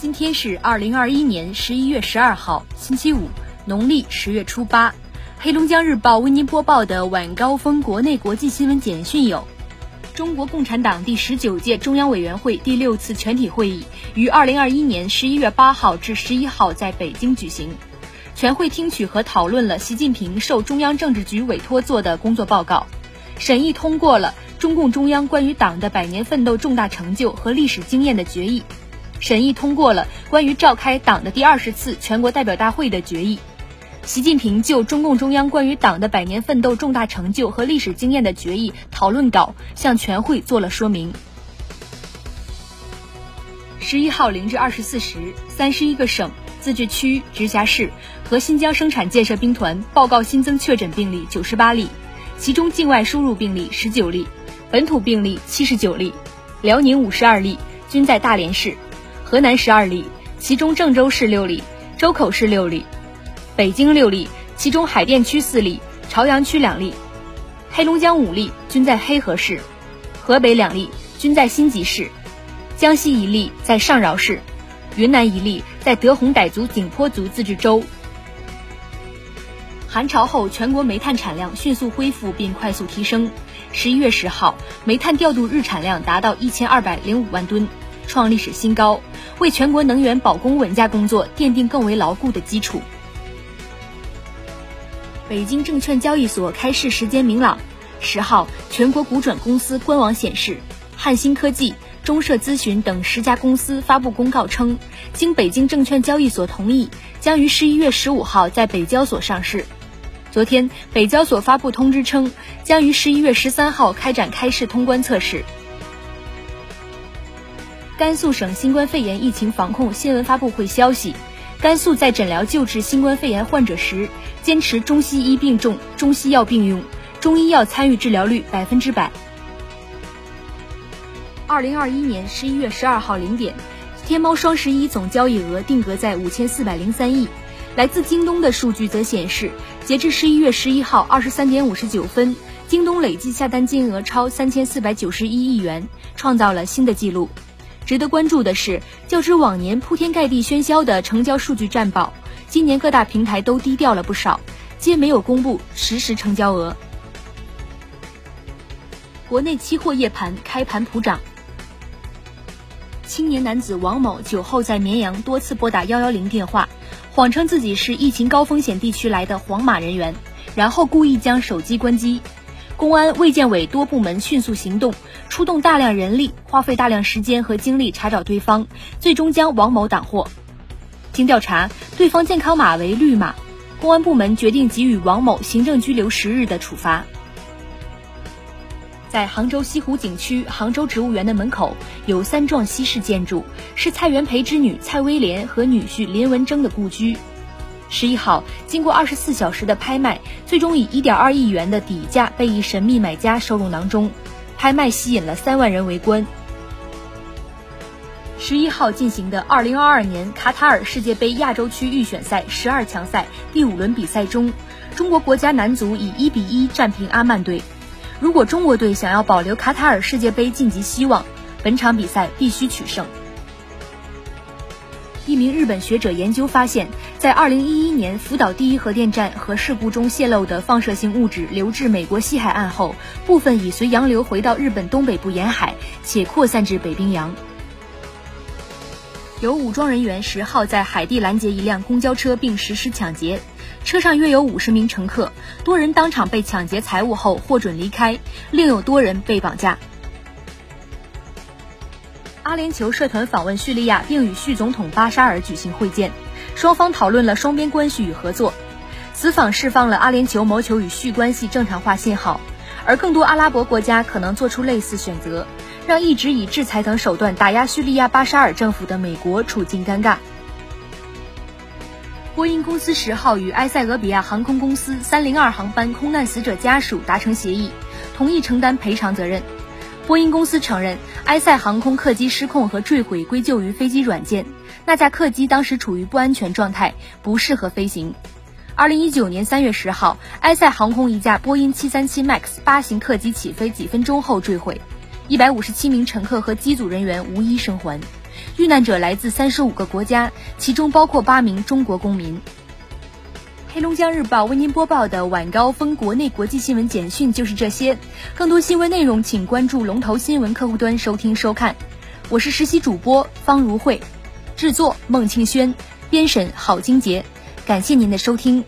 今天是二零二一年十一月十二号，星期五，农历十月初八。黑龙江日报为您播报的晚高峰国内国际新闻简讯有：中国共产党第十九届中央委员会第六次全体会议于二零二一年十一月八号至十一号在北京举行。全会听取和讨论了习近平受中央政治局委托做的工作报告，审议通过了中共中央关于党的百年奋斗重大成就和历史经验的决议。审议通过了关于召开党的第二十次全国代表大会的决议。习近平就中共中央关于党的百年奋斗重大成就和历史经验的决议讨论稿向全会做了说明。十一号零至二十四时，三十一个省、自治区、直辖市和新疆生产建设兵团报告新增确诊病例九十八例，其中境外输入病例十九例，本土病例七十九例，辽宁五十二例，均在大连市。河南十二例，其中郑州市六例，周口市六例，北京六例，其中海淀区四例，朝阳区两例，黑龙江五例，均在黑河市，河北两例，均在辛集市，江西一例在上饶市，云南一例在德宏傣族景颇族自治州。寒潮后，全国煤炭产量迅速恢复并快速提升。十一月十号，煤炭调度日产量达到一千二百零五万吨。创历史新高，为全国能源保供稳价工作奠定更为牢固的基础。北京证券交易所开市时间明朗。十号，全国股转公司官网显示，汉芯科技、中社咨询等十家公司发布公告称，经北京证券交易所同意，将于十一月十五号在北交所上市。昨天，北交所发布通知称，将于十一月十三号开展开市通关测试。甘肃省新冠肺炎疫情防控新闻发布会消息：甘肃在诊疗救治新冠肺炎患者时，坚持中西医并重、中西药并用，中医药参与治疗率百分之百。二零二一年十一月十二号零点，天猫双十一总交易额定格在五千四百零三亿。来自京东的数据则显示，截至十一月十一号二十三点五十九分，京东累计下单金额超三千四百九十一亿元，创造了新的纪录。值得关注的是，较之往年铺天盖地喧嚣的成交数据战报，今年各大平台都低调了不少，皆没有公布实时成交额。国内期货夜盘开盘普涨。青年男子王某酒后在绵阳多次拨打幺幺零电话，谎称自己是疫情高风险地区来的黄码人员，然后故意将手机关机。公安、卫健委多部门迅速行动，出动大量人力，花费大量时间和精力查找对方，最终将王某挡获。经调查，对方健康码为绿码，公安部门决定给予王某行政拘留十日的处罚。在杭州西湖景区杭州植物园的门口有三幢西式建筑，是蔡元培之女蔡威廉和女婿林文征的故居。十一号，经过二十四小时的拍卖，最终以一点二亿元的底价被一神秘买家收入囊中。拍卖吸引了三万人围观。十一号进行的二零二二年卡塔尔世界杯亚洲区预选赛十二强赛第五轮比赛中，中国国家男足以一比一战平阿曼队。如果中国队想要保留卡塔尔世界杯晋级希望，本场比赛必须取胜。一名日本学者研究发现，在2011年福岛第一核电站核事故中泄漏的放射性物质流至美国西海岸后，部分已随洋流回到日本东北部沿海，且扩散至北冰洋。有武装人员十号在海地拦截一辆公交车并实施抢劫，车上约有五十名乘客，多人当场被抢劫财物后获准离开，另有多人被绑架。阿联酋社团访问叙利亚，并与叙总统巴沙尔举行会见，双方讨论了双边关系与合作。此访释放了阿联酋谋求与叙关系正常化信号，而更多阿拉伯国家可能做出类似选择，让一直以制裁等手段打压叙利亚巴沙尔政府的美国处境尴尬。波音公司十号与埃塞俄比亚航空公司三零二航班空难死者家属达成协议，同意承担赔偿责任。波音公司承认，埃塞航空客机失控和坠毁归咎于飞机软件，那架客机当时处于不安全状态，不适合飞行。二零一九年三月十号，埃塞航空一架波音七三七 MAX 八型客机起飞几分钟后坠毁，一百五十七名乘客和机组人员无一生还。遇难者来自三十五个国家，其中包括八名中国公民。黑龙江日报为您播报的晚高峰国内国际新闻简讯就是这些，更多新闻内容请关注龙头新闻客户端收听收看。我是实习主播方如慧，制作孟庆轩，编审郝金杰，感谢您的收听。